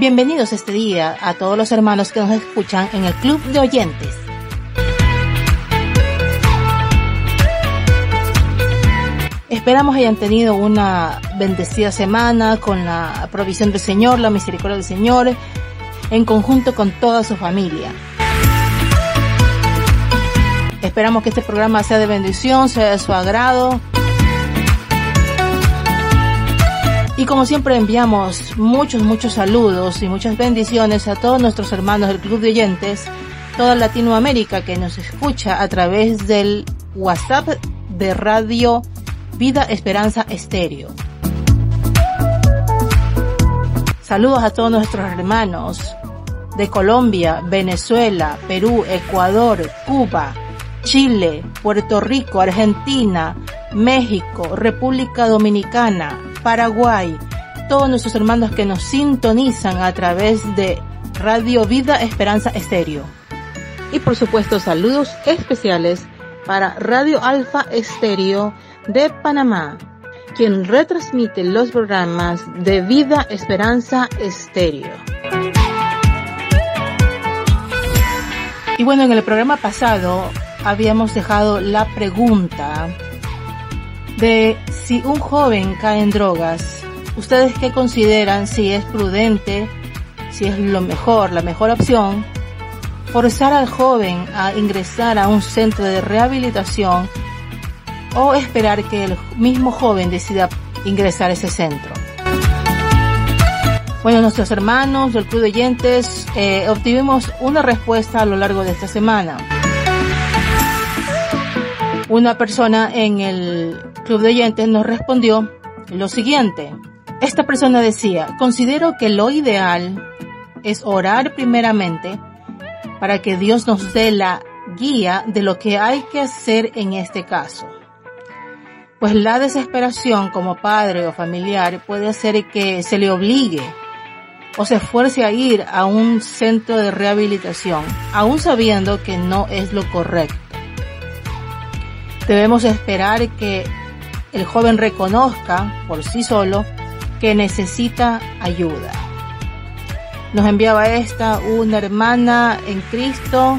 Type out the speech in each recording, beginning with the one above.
Bienvenidos este día a todos los hermanos que nos escuchan en el Club de Oyentes. Esperamos hayan tenido una bendecida semana con la provisión del Señor, la misericordia del Señor, en conjunto con toda su familia. Esperamos que este programa sea de bendición, sea de su agrado. Y como siempre enviamos muchos, muchos saludos y muchas bendiciones a todos nuestros hermanos del Club de Oyentes, toda Latinoamérica que nos escucha a través del WhatsApp de Radio Vida Esperanza Estéreo. Saludos a todos nuestros hermanos de Colombia, Venezuela, Perú, Ecuador, Cuba, Chile, Puerto Rico, Argentina, México, República Dominicana, Paraguay, todos nuestros hermanos que nos sintonizan a través de Radio Vida Esperanza Estéreo. Y por supuesto saludos especiales para Radio Alfa Estéreo de Panamá, quien retransmite los programas de Vida Esperanza Estéreo. Y bueno, en el programa pasado habíamos dejado la pregunta de si un joven cae en drogas, ¿ustedes qué consideran si es prudente, si es lo mejor, la mejor opción? Forzar al joven a ingresar a un centro de rehabilitación o esperar que el mismo joven decida ingresar a ese centro. Bueno, nuestros hermanos del Club de Oyentes eh, obtuvimos una respuesta a lo largo de esta semana. Una persona en el Club de Oyentes nos respondió lo siguiente. Esta persona decía, considero que lo ideal es orar primeramente para que Dios nos dé la guía de lo que hay que hacer en este caso. Pues la desesperación como padre o familiar puede hacer que se le obligue o se esfuerce a ir a un centro de rehabilitación, aún sabiendo que no es lo correcto. Debemos esperar que el joven reconozca por sí solo que necesita ayuda. Nos enviaba esta una hermana en Cristo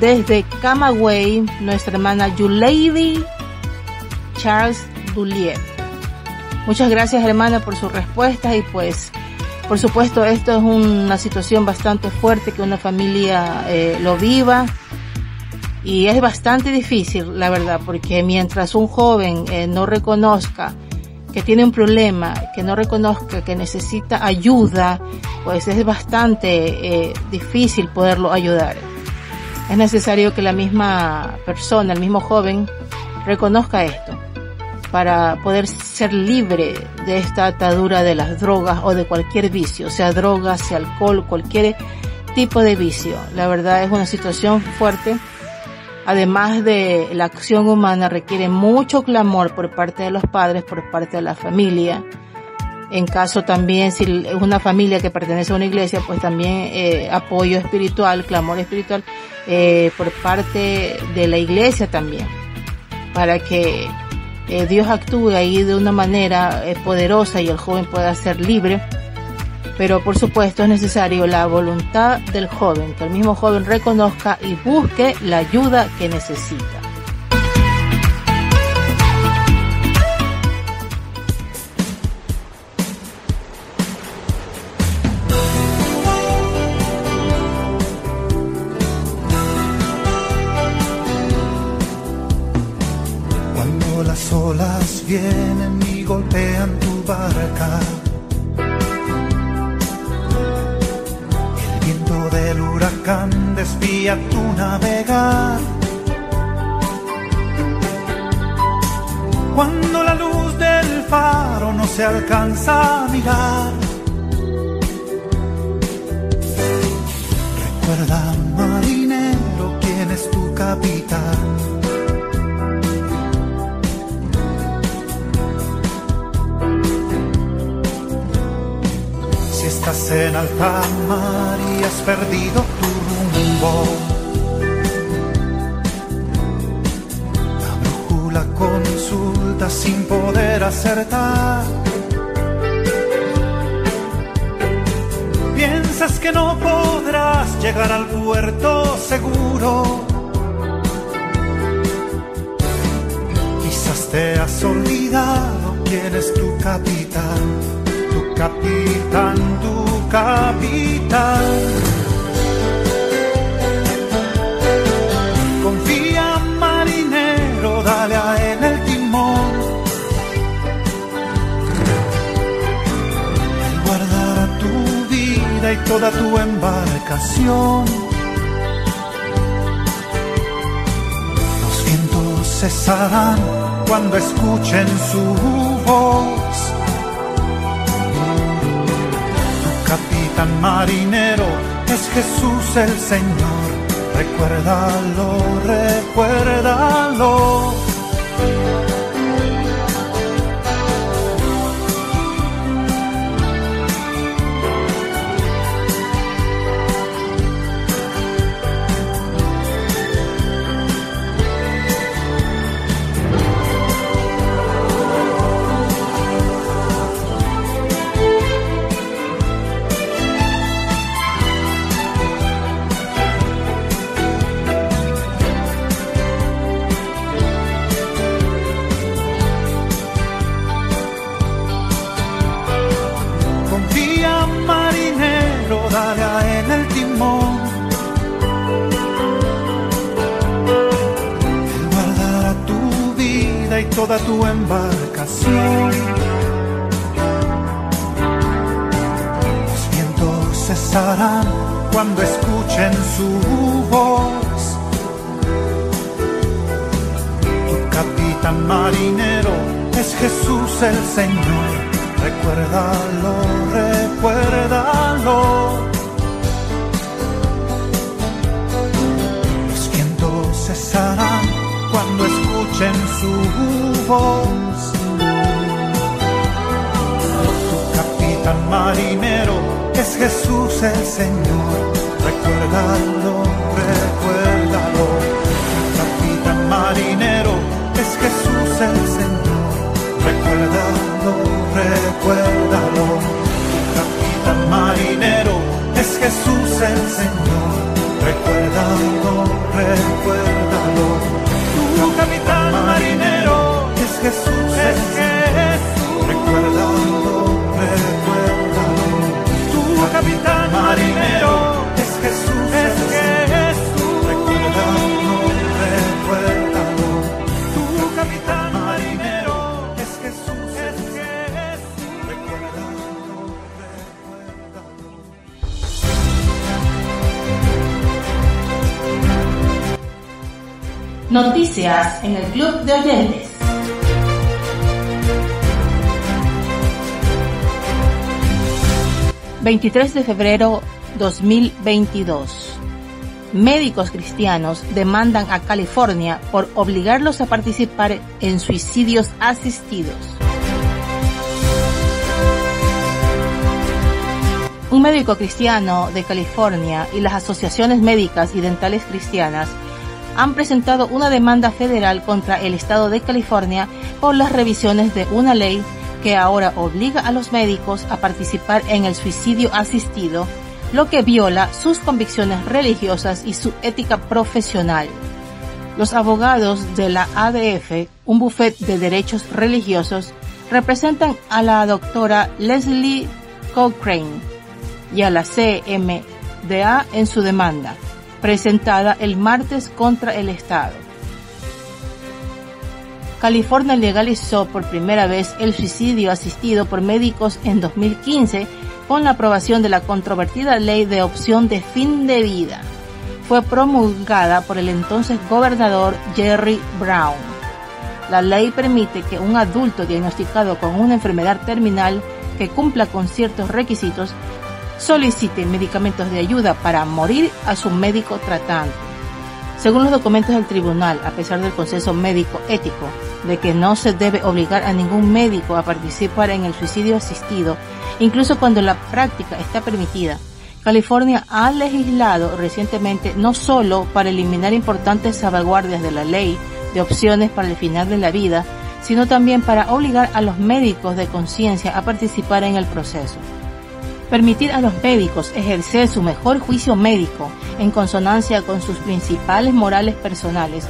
desde Camagüey, nuestra hermana Yulady Charles Dulier. Muchas gracias hermana por su respuesta y pues por supuesto esto es una situación bastante fuerte que una familia eh, lo viva y es bastante difícil, la verdad, porque mientras un joven eh, no reconozca que tiene un problema, que no reconozca que necesita ayuda, pues es bastante eh, difícil poderlo ayudar. Es necesario que la misma persona, el mismo joven, reconozca esto para poder ser libre de esta atadura de las drogas o de cualquier vicio, sea droga, sea alcohol, cualquier tipo de vicio. La verdad es una situación fuerte además de la acción humana, requiere mucho clamor por parte de los padres, por parte de la familia. En caso también, si es una familia que pertenece a una iglesia, pues también eh, apoyo espiritual, clamor espiritual eh, por parte de la iglesia también, para que eh, Dios actúe ahí de una manera poderosa y el joven pueda ser libre pero por supuesto es necesario la voluntad del joven, que el mismo joven reconozca y busque la ayuda que necesita. Cuando las olas vienen y golpean tu barca, huracán desvía tu navegar. Cuando la luz del faro no se alcanza a mirar. Recuerda, marinero, quién es tu capitán. Estás en alta mar y has perdido tu rumbo. La brújula consulta sin poder acertar. Piensas que no podrás llegar al puerto seguro. Quizás te has olvidado quién es tu capitán, tu capitán, tu capitán. Tu embarcación. Los vientos cesarán cuando escuchen su voz. Tu capitán marinero es Jesús el Señor. Recuérdalo, recuérdalo. Y toda tu embarcación. Los vientos cesarán cuando escuchen su voz. Tu capitán marinero es Jesús el Señor. Recuérdalo, recuérdalo. Los vientos cesarán cuando escuchen su voz. Tu capitán marinero es Jesús el Señor. Recuérdalo, recuérdalo. En el Club de Oyentes. ...23 de febrero 2022... Médicos cristianos demandan a California por obligarlos a participar en suicidios asistidos. Un médico cristiano de California y las asociaciones médicas y dentales cristianas han presentado una demanda federal contra el estado de California por las revisiones de una ley que ahora obliga a los médicos a participar en el suicidio asistido, lo que viola sus convicciones religiosas y su ética profesional. Los abogados de la ADF, un buffet de derechos religiosos, representan a la doctora Leslie Cochrane y a la CMDA en su demanda, presentada el martes contra el Estado. California legalizó por primera vez el suicidio asistido por médicos en 2015 con la aprobación de la controvertida ley de opción de fin de vida. Fue promulgada por el entonces gobernador Jerry Brown. La ley permite que un adulto diagnosticado con una enfermedad terminal que cumpla con ciertos requisitos solicite medicamentos de ayuda para morir a su médico tratante. Según los documentos del tribunal, a pesar del consenso médico ético de que no se debe obligar a ningún médico a participar en el suicidio asistido, incluso cuando la práctica está permitida, California ha legislado recientemente no solo para eliminar importantes salvaguardias de la ley de opciones para el final de la vida, sino también para obligar a los médicos de conciencia a participar en el proceso. Permitir a los médicos ejercer su mejor juicio médico en consonancia con sus principales morales personales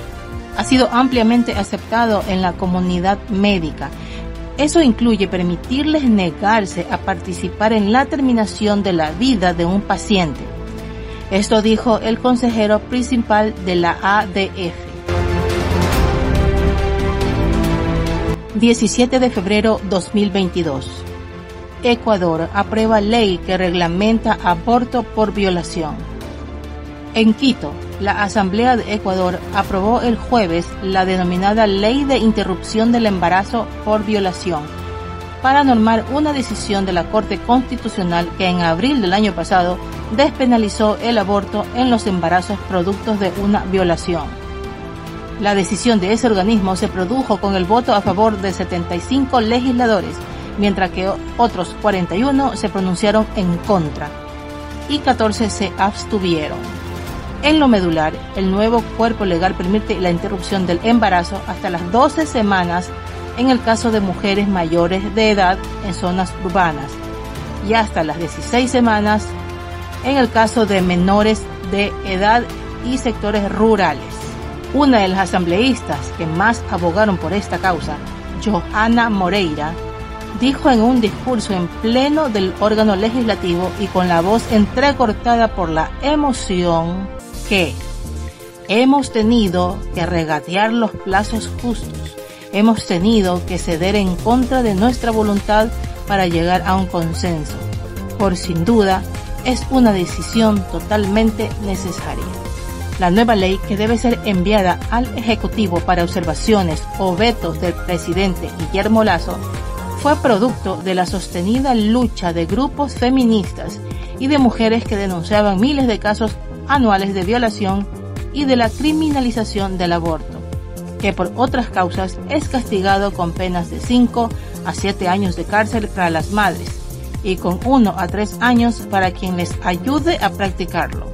ha sido ampliamente aceptado en la comunidad médica. Eso incluye permitirles negarse a participar en la terminación de la vida de un paciente. Esto dijo el consejero principal de la ADF. 17 de febrero 2022. Ecuador aprueba ley que reglamenta aborto por violación. En Quito, la Asamblea de Ecuador aprobó el jueves la denominada Ley de Interrupción del Embarazo por Violación, para normar una decisión de la Corte Constitucional que en abril del año pasado despenalizó el aborto en los embarazos productos de una violación. La decisión de ese organismo se produjo con el voto a favor de 75 legisladores, mientras que otros 41 se pronunciaron en contra y 14 se abstuvieron. En lo medular, el nuevo cuerpo legal permite la interrupción del embarazo hasta las 12 semanas en el caso de mujeres mayores de edad en zonas urbanas y hasta las 16 semanas en el caso de menores de edad y sectores rurales. Una de las asambleístas que más abogaron por esta causa, Johanna Moreira, dijo en un discurso en pleno del órgano legislativo y con la voz entrecortada por la emoción que hemos tenido que regatear los plazos justos, hemos tenido que ceder en contra de nuestra voluntad para llegar a un consenso, por sin duda es una decisión totalmente necesaria. La nueva ley que debe ser enviada al Ejecutivo para observaciones o vetos del presidente Guillermo Lazo fue producto de la sostenida lucha de grupos feministas y de mujeres que denunciaban miles de casos anuales de violación y de la criminalización del aborto, que por otras causas es castigado con penas de 5 a 7 años de cárcel para las madres y con 1 a 3 años para quien les ayude a practicarlo.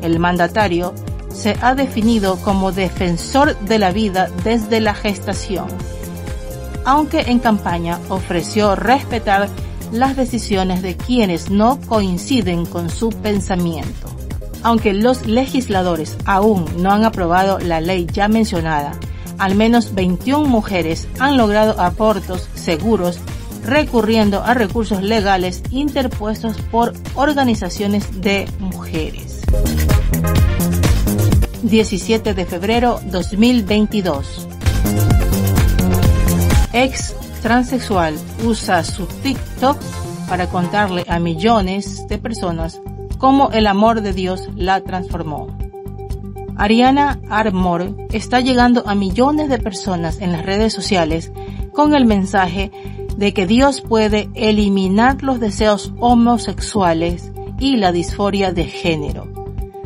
El mandatario se ha definido como defensor de la vida desde la gestación aunque en campaña ofreció respetar las decisiones de quienes no coinciden con su pensamiento. Aunque los legisladores aún no han aprobado la ley ya mencionada, al menos 21 mujeres han logrado abortos seguros recurriendo a recursos legales interpuestos por organizaciones de mujeres. 17 de febrero 2022 ex transexual usa su TikTok para contarle a millones de personas cómo el amor de Dios la transformó. Ariana Armour está llegando a millones de personas en las redes sociales con el mensaje de que Dios puede eliminar los deseos homosexuales y la disforia de género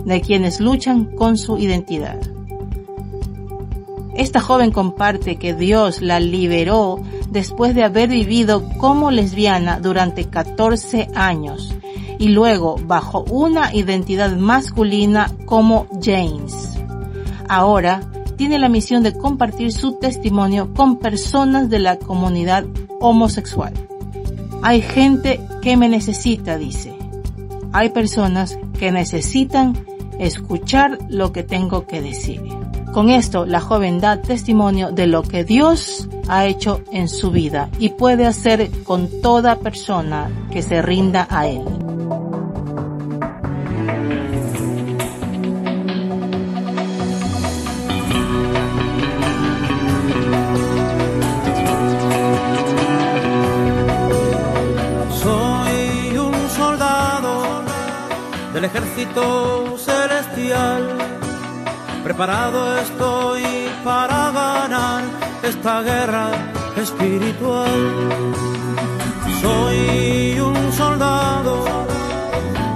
de quienes luchan con su identidad. Esta joven comparte que Dios la liberó después de haber vivido como lesbiana durante 14 años y luego bajo una identidad masculina como James. Ahora tiene la misión de compartir su testimonio con personas de la comunidad homosexual. Hay gente que me necesita, dice. Hay personas que necesitan escuchar lo que tengo que decir. Con esto, la joven da testimonio de lo que Dios ha hecho en su vida y puede hacer con toda persona que se rinda a Él. Soy un soldado del ejército celestial Preparado estoy para ganar esta guerra espiritual. Soy un soldado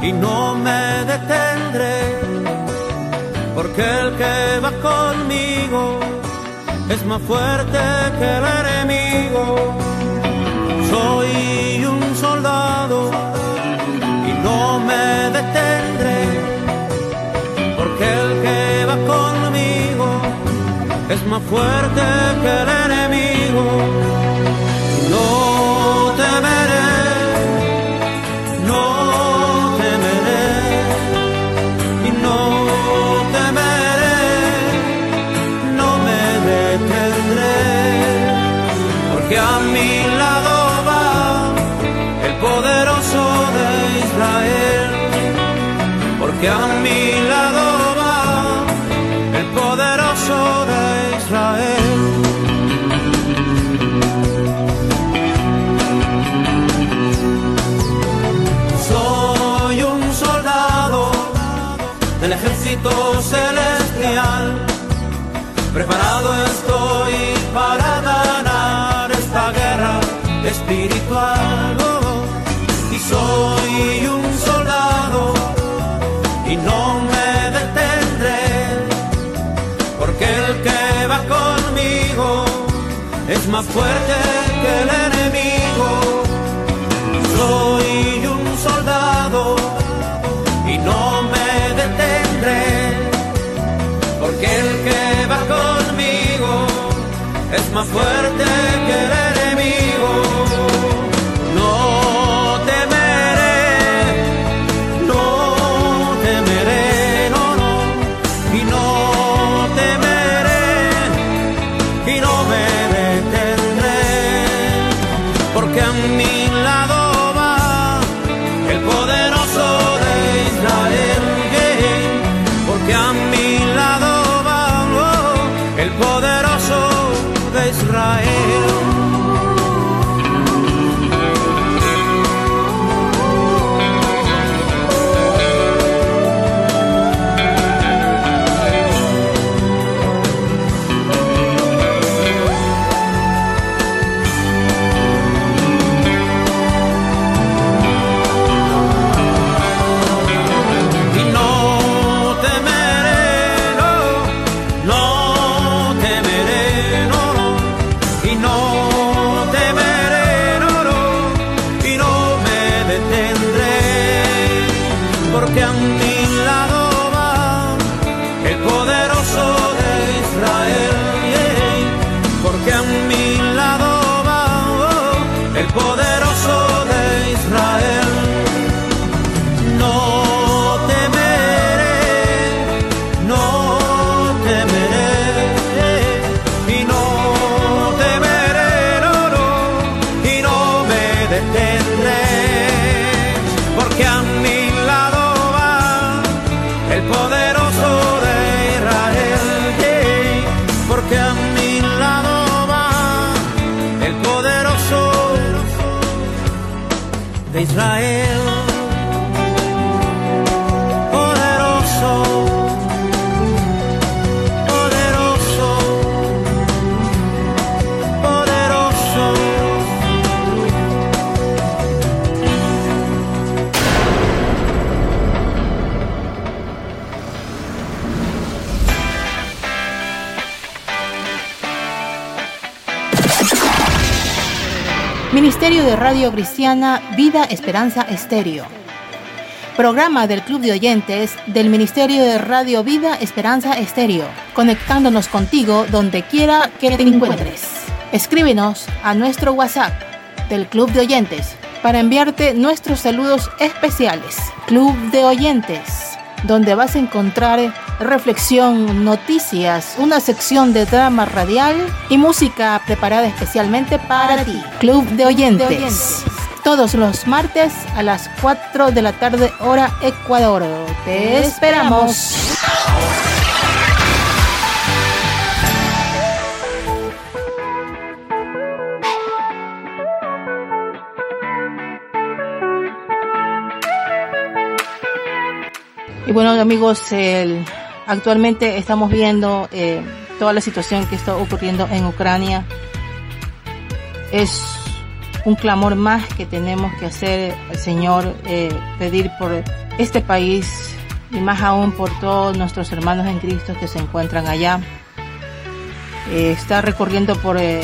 y no me detendré, porque el que va conmigo es más fuerte que el enemigo. Soy un soldado y no me detendré es más fuerte que el enemigo. No temeré, no temeré, y no temeré, no me detendré, porque a mi lado va el poderoso de Israel, porque a mi soy un soldado y no me detendré, porque el que va conmigo es más fuerte que el enemigo. Soy un soldado y no me detendré, porque el que va conmigo es más fuerte que el enemigo. Ministerio de Radio Cristiana Vida Esperanza Estéreo. Programa del Club de Oyentes del Ministerio de Radio Vida Esperanza Estéreo, conectándonos contigo donde quiera que te encuentres. Escríbenos a nuestro WhatsApp del Club de Oyentes para enviarte nuestros saludos especiales. Club de Oyentes, donde vas a encontrar reflexión, noticias, una sección de drama radial y música preparada especialmente para ti. Club de Oyentes. Todos los martes a las 4 de la tarde hora Ecuador. Te esperamos. Y bueno amigos, el- actualmente estamos viendo eh, toda la situación que está ocurriendo en Ucrania. Es un clamor más que tenemos que hacer al Señor, eh, pedir por este país y más aún por todos nuestros hermanos en Cristo que se encuentran allá. Eh, está recorriendo por eh,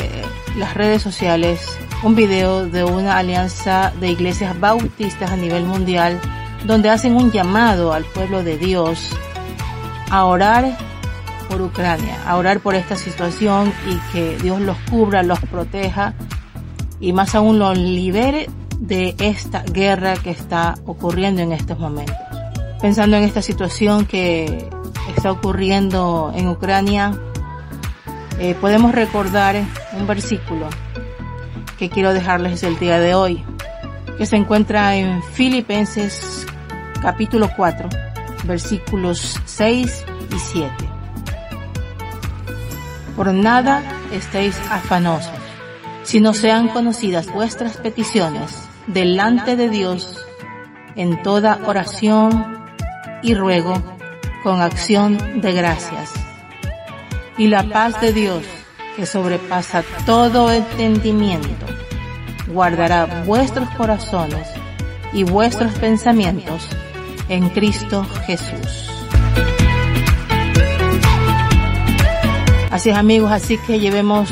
las redes sociales un video de una alianza de iglesias bautistas a nivel mundial donde hacen un llamado al pueblo de Dios a orar por Ucrania, a orar por esta situación y que Dios los cubra, los proteja y más aún los libere de esta guerra que está ocurriendo en estos momentos. Pensando en esta situación que está ocurriendo en Ucrania, eh, podemos recordar un versículo que quiero dejarles el día de hoy, que se encuentra en Filipenses capítulo 4, versículos 6 y 7. Por nada estéis afanosos, si no sean conocidas vuestras peticiones delante de Dios en toda oración y ruego con acción de gracias. Y la paz de Dios, que sobrepasa todo entendimiento, guardará vuestros corazones y vuestros pensamientos en Cristo Jesús. Así es amigos, así que llevemos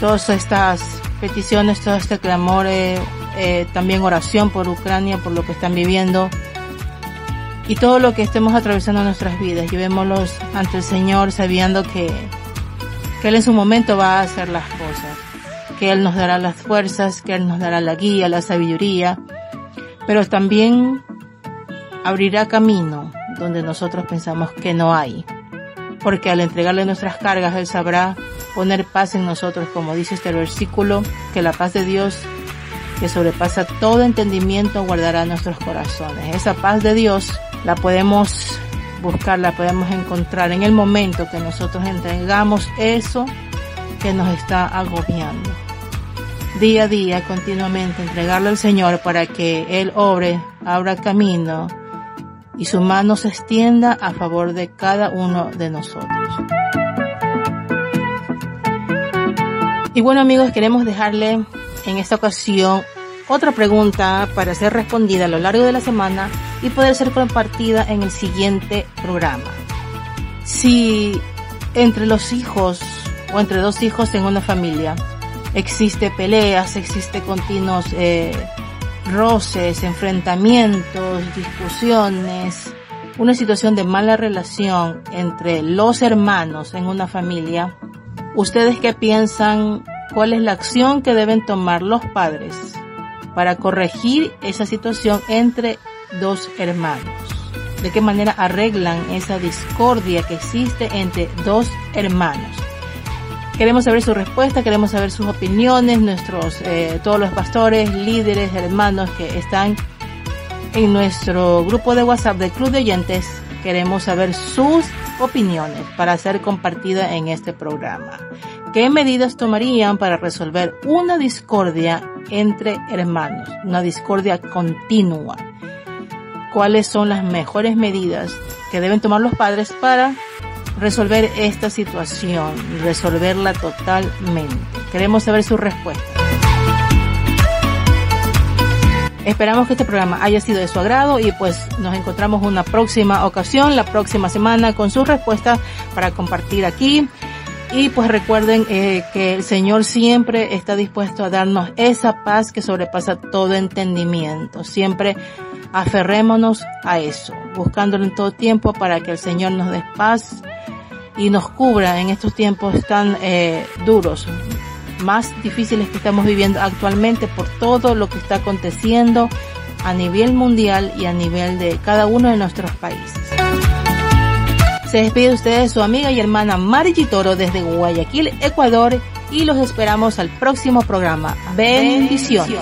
todas estas peticiones, todo este clamor, eh, eh, también oración por Ucrania, por lo que están viviendo y todo lo que estemos atravesando en nuestras vidas. Llevémoslos ante el Señor sabiendo que, que Él en su momento va a hacer las cosas, que Él nos dará las fuerzas, que Él nos dará la guía, la sabiduría, pero también abrirá camino donde nosotros pensamos que no hay. Porque al entregarle nuestras cargas, Él sabrá poner paz en nosotros, como dice este versículo, que la paz de Dios, que sobrepasa todo entendimiento, guardará nuestros corazones. Esa paz de Dios la podemos buscar, la podemos encontrar en el momento que nosotros entregamos eso que nos está agobiando. Día a día, continuamente, entregarlo al Señor para que Él obre, abra camino y su mano se extienda a favor de cada uno de nosotros. Y bueno amigos, queremos dejarle en esta ocasión otra pregunta para ser respondida a lo largo de la semana y poder ser compartida en el siguiente programa. Si entre los hijos o entre dos hijos en una familia existe peleas, existe continuos eh, roces, enfrentamientos, discusiones, una situación de mala relación entre los hermanos en una familia, ¿ustedes qué piensan? ¿Cuál es la acción que deben tomar los padres para corregir esa situación entre dos hermanos? ¿De qué manera arreglan esa discordia que existe entre dos hermanos? Queremos saber su respuesta, queremos saber sus opiniones, nuestros, eh, todos los pastores, líderes, hermanos que están en nuestro grupo de WhatsApp del Club de Oyentes. Queremos saber sus opiniones para ser compartida en este programa. ¿Qué medidas tomarían para resolver una discordia entre hermanos? Una discordia continua. ¿Cuáles son las mejores medidas que deben tomar los padres para resolver esta situación, resolverla totalmente. Queremos saber su respuesta. Esperamos que este programa haya sido de su agrado y pues nos encontramos una próxima ocasión, la próxima semana con su respuesta para compartir aquí. Y pues recuerden eh, que el Señor siempre está dispuesto a darnos esa paz que sobrepasa todo entendimiento. Siempre aferrémonos a eso, buscándolo en todo tiempo para que el Señor nos dé paz y nos cubra en estos tiempos tan eh, duros, más difíciles que estamos viviendo actualmente por todo lo que está aconteciendo a nivel mundial y a nivel de cada uno de nuestros países. Se despide de ustedes su amiga y hermana Margie Toro desde Guayaquil, Ecuador y los esperamos al próximo programa. Bendiciones.